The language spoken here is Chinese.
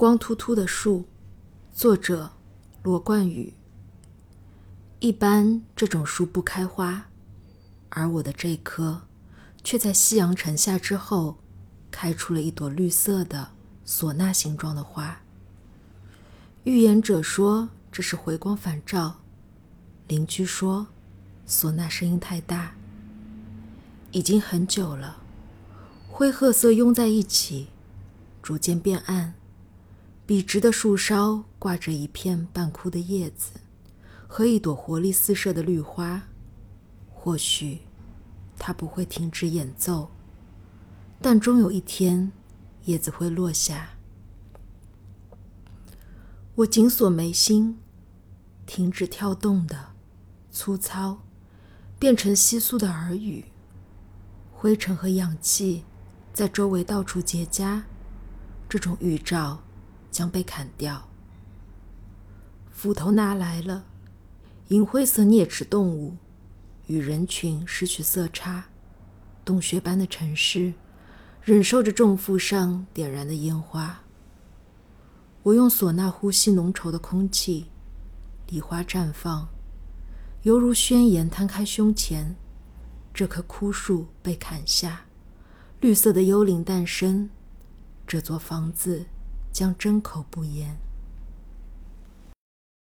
光秃秃的树，作者罗冠宇。一般这种树不开花，而我的这棵却在夕阳沉下之后，开出了一朵绿色的唢呐形状的花。预言者说这是回光返照，邻居说唢呐声音太大。已经很久了，灰褐色拥在一起，逐渐变暗。笔直的树梢挂着一片半枯的叶子和一朵活力四射的绿花。或许它不会停止演奏，但终有一天，叶子会落下。我紧锁眉心，停止跳动的粗糙，变成稀疏的耳语。灰尘和氧气在周围到处结痂，这种预兆。将被砍掉。斧头拿来了，银灰色啮齿动物与人群失去色差，洞穴般的城市忍受着重负上点燃的烟花。我用唢呐呼吸浓稠的空气，梨花绽放，犹如宣言摊开胸前。这棵枯树被砍下，绿色的幽灵诞生，这座房子。将真口不言。